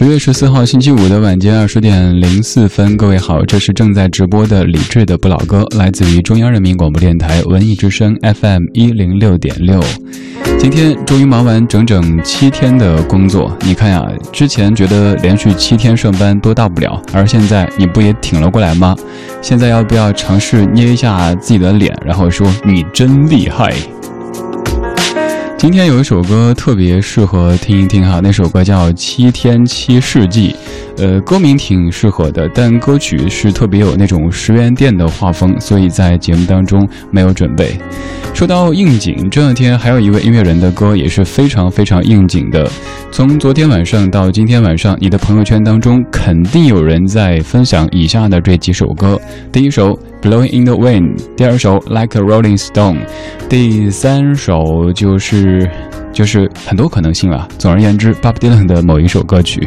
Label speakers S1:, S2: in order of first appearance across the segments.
S1: 十月十四号星期五的晚间二十点零四分，各位好，这是正在直播的李志的不老歌，来自于中央人民广播电台文艺之声 FM 一零六点六。今天终于忙完整整七天的工作，你看呀，之前觉得连续七天上班多大不了，而现在你不也挺了过来吗？现在要不要尝试捏一下自己的脸，然后说你真厉害？今天有一首歌特别适合听一听哈，那首歌叫《七天七世纪》，呃，歌名挺适合的，但歌曲是特别有那种十元店的画风，所以在节目当中没有准备。说到应景，这两天还有一位音乐人的歌也是非常非常应景的。从昨天晚上到今天晚上，你的朋友圈当中肯定有人在分享以下的这几首歌：第一首。Blowing in the wind，第二首 Like a Rolling Stone，第三首就是就是很多可能性了。总而言之，Bob Dylan 的某一首歌曲。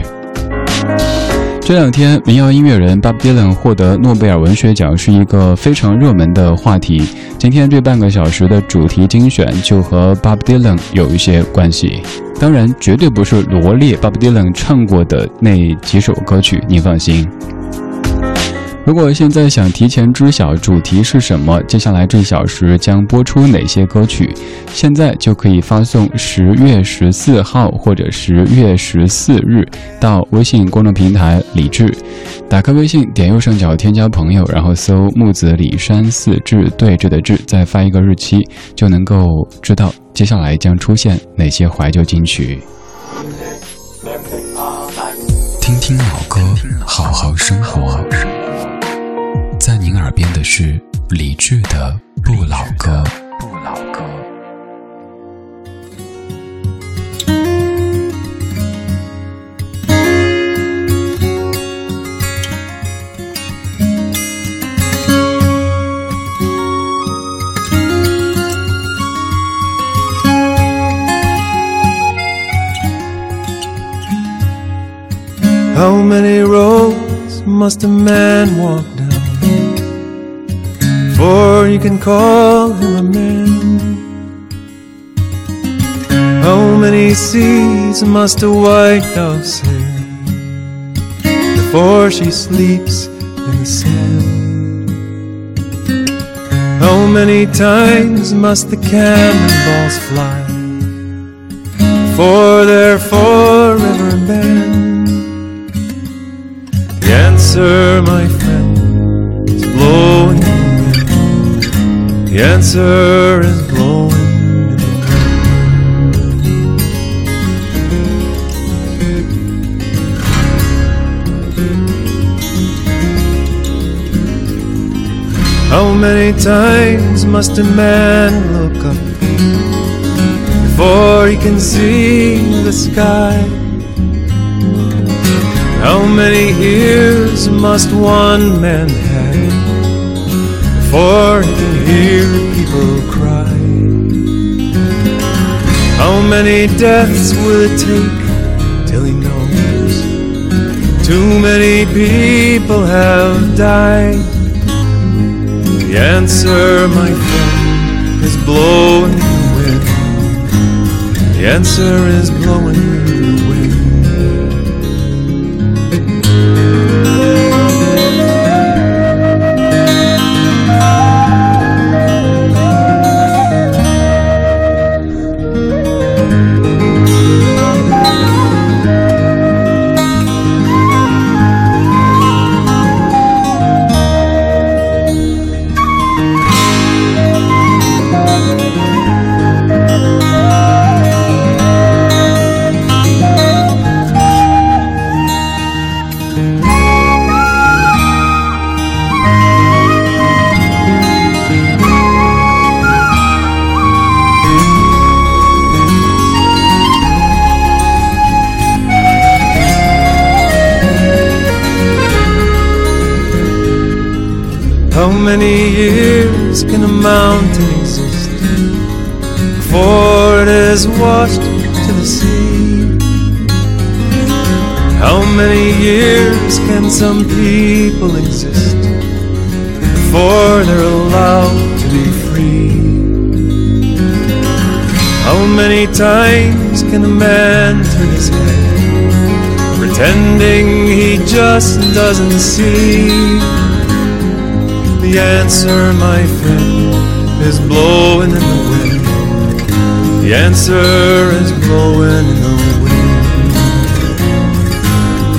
S1: 这两天，民谣音乐人 Bob Dylan 获得诺贝尔文学奖是一个非常热门的话题。今天这半个小时的主题精选就和 Bob Dylan 有一些关系，当然绝对不是罗列 Bob Dylan 唱过的那几首歌曲，你放心。如果现在想提前知晓主题是什么，接下来这小时将播出哪些歌曲，现在就可以发送十月十四号或者十月十四日到微信公众平台李智，打开微信，点右上角添加朋友，然后搜木子李山四志对峙的志，再发一个日期，就能够知道接下来将出现哪些怀旧金曲。听听老歌，好好生活。在您耳边的是李志的不老歌。不老歌。
S2: How many roads must a man walk down? Before you can call him a man. How many seas must a white dove sail before she sleeps in the sand? How many times must the cannonballs fly before they're answer is blowing How many times must a man look up before he can see the sky? How many ears must one man have before he can hear people cry. How many deaths will it take till he knows? Too many people have died. The answer, my friend, is blowing in the wind. The answer is blowing some people exist before they're allowed to be free? How many times can a man turn his head, pretending he just doesn't see. The answer, my friend, is blowing in the wind. The answer is blowing in the wind.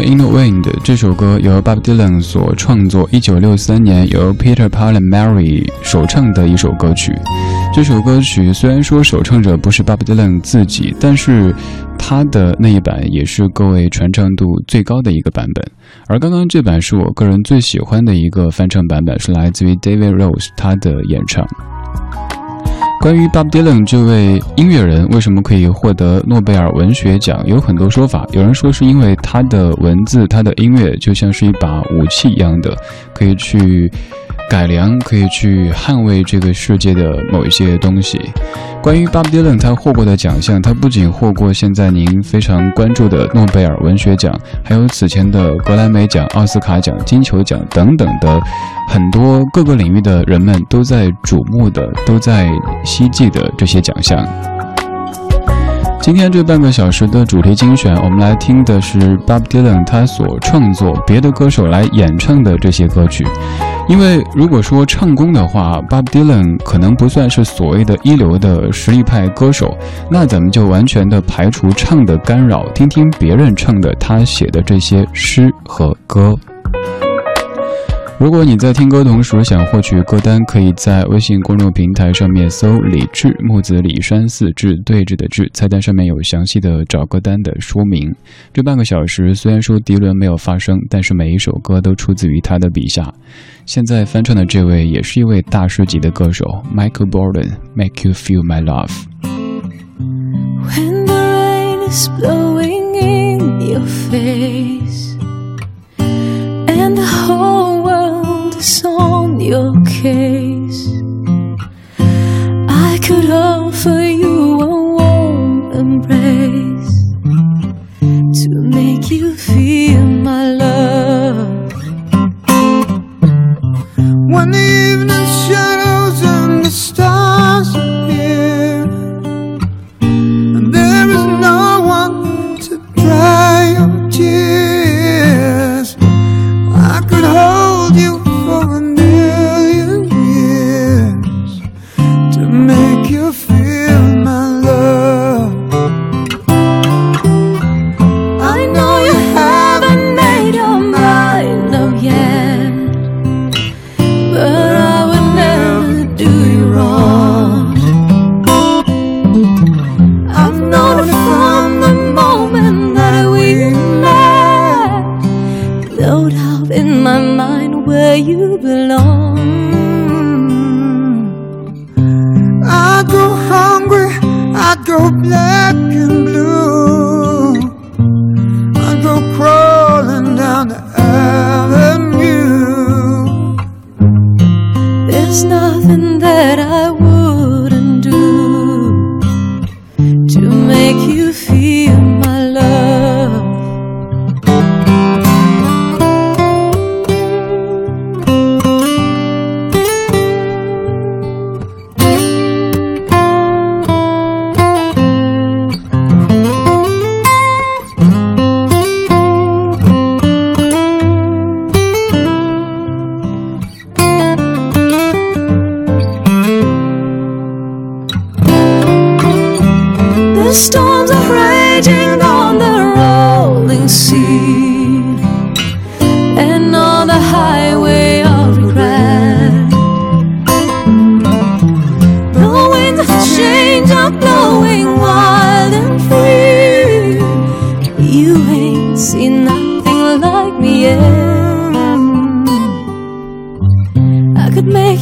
S2: In the Wind
S1: 这首歌由 Bob Dylan 所创作，一九六三年由 Peter Paul and Mary 首唱的一首歌曲。这首歌曲虽然说首唱者不是 Bob Dylan 自己，但是他的那一版也是各位传唱度最高的一个版本。而刚刚这版是我个人最喜欢的一个翻唱版本，是来自于 David Rose 他的演唱。关于 Bob Dylan 这位音乐人为什么可以获得诺贝尔文学奖，有很多说法。有人说是因为他的文字、他的音乐就像是一把武器一样的，可以去改良，可以去捍卫这个世界的某一些东西。关于 Bob Dylan 他获过的奖项，他不仅获过现在您非常关注的诺贝尔文学奖，还有此前的格莱美奖、奥斯卡奖、金球奖等等的很多各个领域的人们都在瞩目的、都在希冀的这些奖项。今天这半个小时的主题精选，我们来听的是 Bob Dylan 他所创作、别的歌手来演唱的这些歌曲。因为如果说唱功的话，Bob Dylan 可能不算是所谓的一流的实力派歌手，那咱们就完全的排除唱的干扰，听听别人唱的他写的这些诗和歌。如果你在听歌同时想获取歌单，可以在微信公众平台上面搜“李志木子李山四志对峙的志”，菜单上面有详细的找歌单的说明。这半个小时虽然说迪伦没有发声，但是每一首歌都出自于他的笔下。现在翻唱的这位也是一位大师级的歌手，Michael Bolton，Make You Feel My Love。
S3: When the rain is blowing in your face and the whole your case,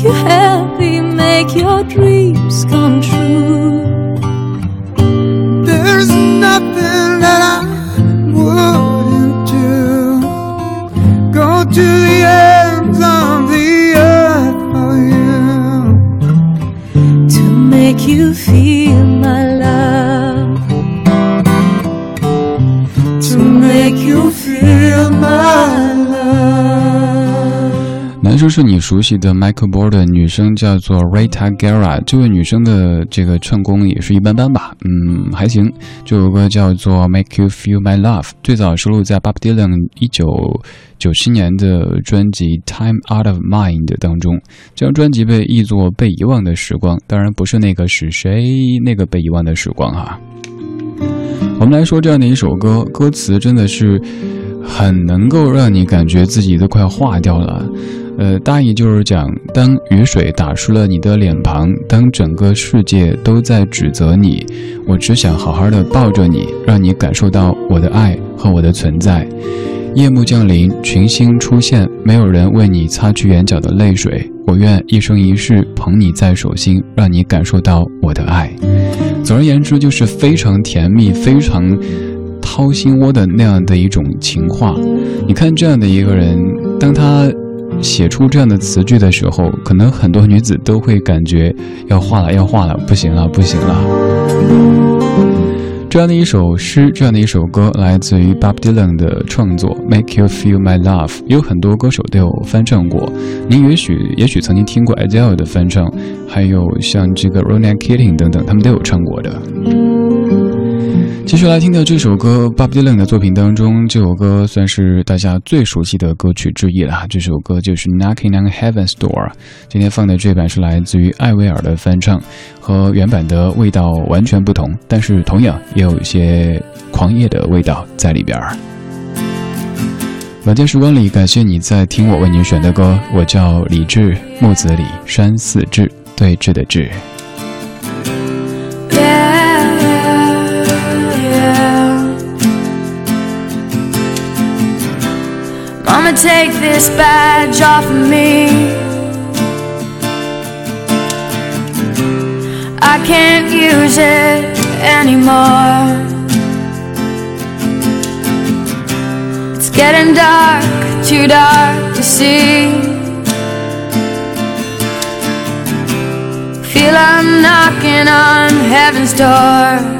S3: you
S4: happy, make your dreams come true.
S1: 是你熟悉的 Michael Borden，女生叫做 Rita Guerra。这位女生的这个唱功也是一般般吧，嗯，还行。这首歌叫做 Make You Feel My Love，最早收录在 Bob Dylan 一九九七年的专辑《Time Out of Mind》当中。这张专辑被译作《被遗忘的时光》，当然不是那个是谁那个被遗忘的时光哈。我们来说这样的一首歌，歌词真的是很能够让你感觉自己都快化掉了。呃，大意就是讲，当雨水打湿了你的脸庞，当整个世界都在指责你，我只想好好的抱着你，让你感受到我的爱和我的存在。夜幕降临，群星出现，没有人为你擦去眼角的泪水。我愿一生一世捧你在手心，让你感受到我的爱。总而言之，就是非常甜蜜、非常掏心窝的那样的一种情话。你看这样的一个人，当他写出这样的词句的时候，可能很多女子都会感觉要化了，要化了，不行了，不行了。这样的一首诗，这样的一首歌，来自于 Bob Dylan 的创作《Make You Feel My Love》，有很多歌手都有翻唱过。您也许也许曾经听过 Adele 的翻唱，还有像这个 Ronan Keating 等等，他们都有唱过的。继续来听的这首歌，Bob Dylan 的作品当中，这首歌算是大家最熟悉的歌曲之一了。这首歌就是《Knocking on Heaven's Door》。今天放的这版是来自于艾薇儿的翻唱，和原版的味道完全不同，但是同样也有一些狂野的味道在里边儿。晚间时光里，感谢你在听我为你选的歌。我叫李志，木子李，山寺志，对峙的志。
S4: Take this badge off of me. I can't use it anymore. It's getting dark, too dark to see. Feel I'm knocking on heaven's door.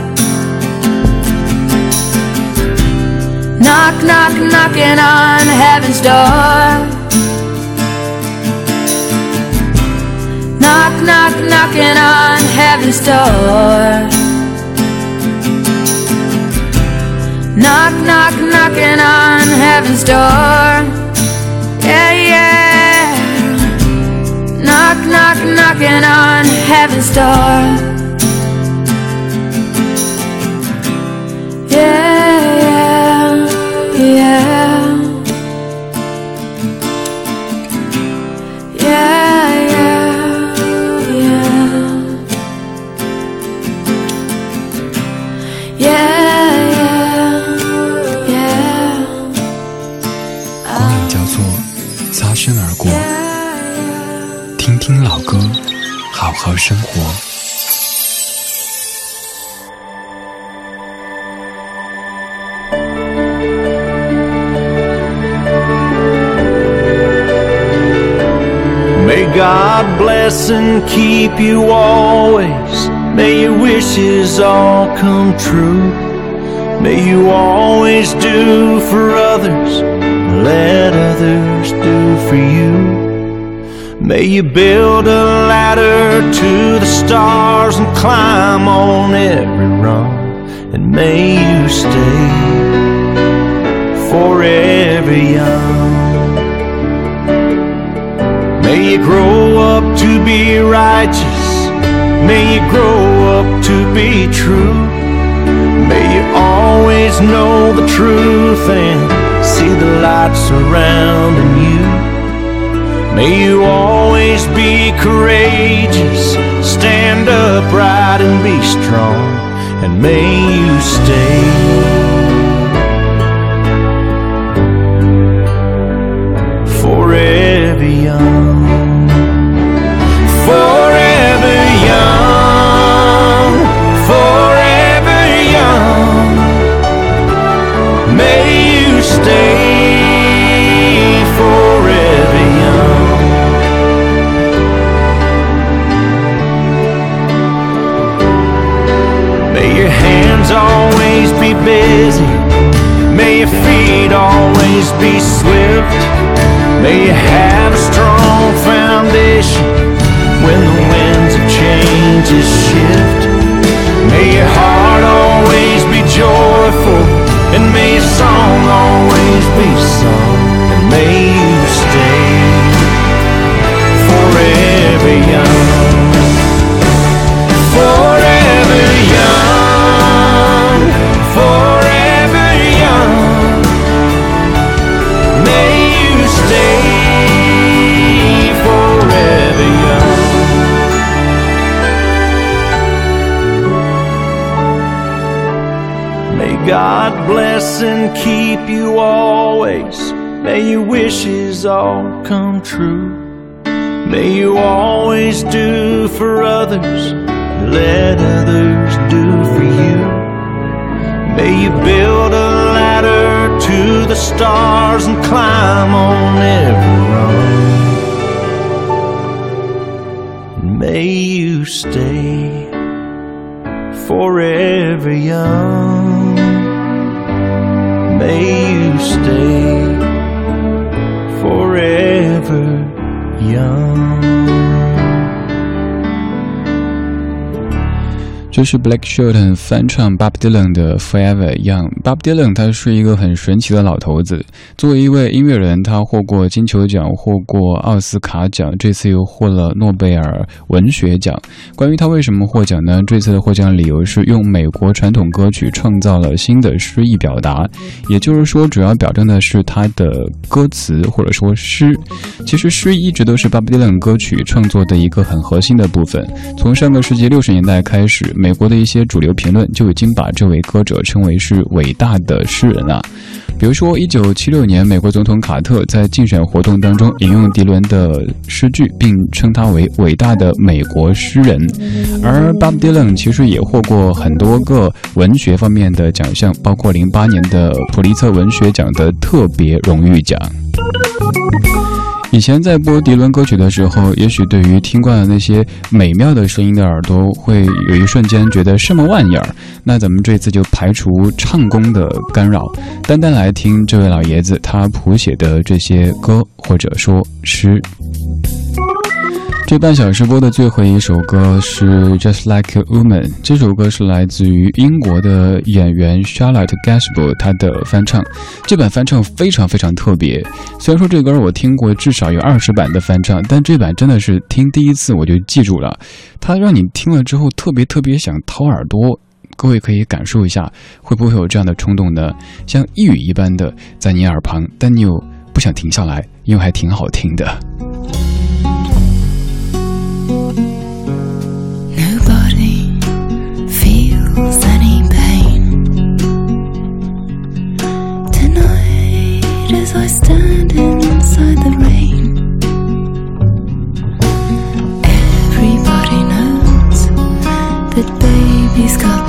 S4: Knock, knock, knocking on heaven's door. Knock, knock, knocking on heaven's door. Knock, knock, knocking on heaven's door. Yeah, yeah. Knock, knock, knocking on heaven's door.
S1: 生活。
S5: May God bless and keep you always. May your wishes all come true. May you always do for others, let others do for you. May you build a ladder to the stars and climb on every rung. And may you stay forever young. May you grow up to be righteous. May you grow up to be true. May you always know the truth and see the light surrounding you. May you always be courageous, stand upright and be strong, and may you stay always be busy. May your feet always be swift. May you have a strong foundation when the winds of change shift. May your heart always be joyful, and may your song always be sung, and may you stay forever young. God bless and keep you always. May your wishes all come true. May you always do for others, let others do for you. May you build a ladder to the stars and climb on every rung. May you stay forever young. May you stay forever young.
S1: 这是 Black Shelton 翻唱 Bob Dylan 的 Forever Young。Bob Dylan 他是一个很神奇的老头子，作为一位音乐人，他获过金球奖，获过奥斯卡奖，这次又获了诺贝尔文学奖。关于他为什么获奖呢？这次的获奖理由是用美国传统歌曲创造了新的诗意表达，也就是说，主要表征的是他的歌词或者说诗。其实诗一直都是 Bob Dylan 歌曲创作的一个很核心的部分。从上个世纪六十年代开始，美国的一些主流评论就已经把这位歌者称为是伟大的诗人啊。比如说，一九七六年，美国总统卡特在竞选活动当中引用迪伦的诗句，并称他为伟大的美国诗人。而 Bob Dylan 其实也获过很多个文学方面的奖项，包括零八年的普利策文学奖的特别荣誉奖。以前在播迪伦歌曲的时候，也许对于听惯了那些美妙的声音的耳朵，会有一瞬间觉得什么玩意儿。那咱们这次就排除唱功的干扰，单单来听这位老爷子他谱写的这些歌或者说诗。这半小时播的最后一首歌是《Just Like a Woman》，这首歌是来自于英国的演员 Charlotte Gainsbourg 她的翻唱。这版翻唱非常非常特别，虽然说这歌我听过至少有二十版的翻唱，但这版真的是听第一次我就记住了，它让你听了之后特别特别想掏耳朵。各位可以感受一下，会不会有这样的冲动呢？像一语一般的在你耳旁，但你又不想停下来，因为还挺好听的。
S6: as I stand inside the rain. Everybody knows that baby's got.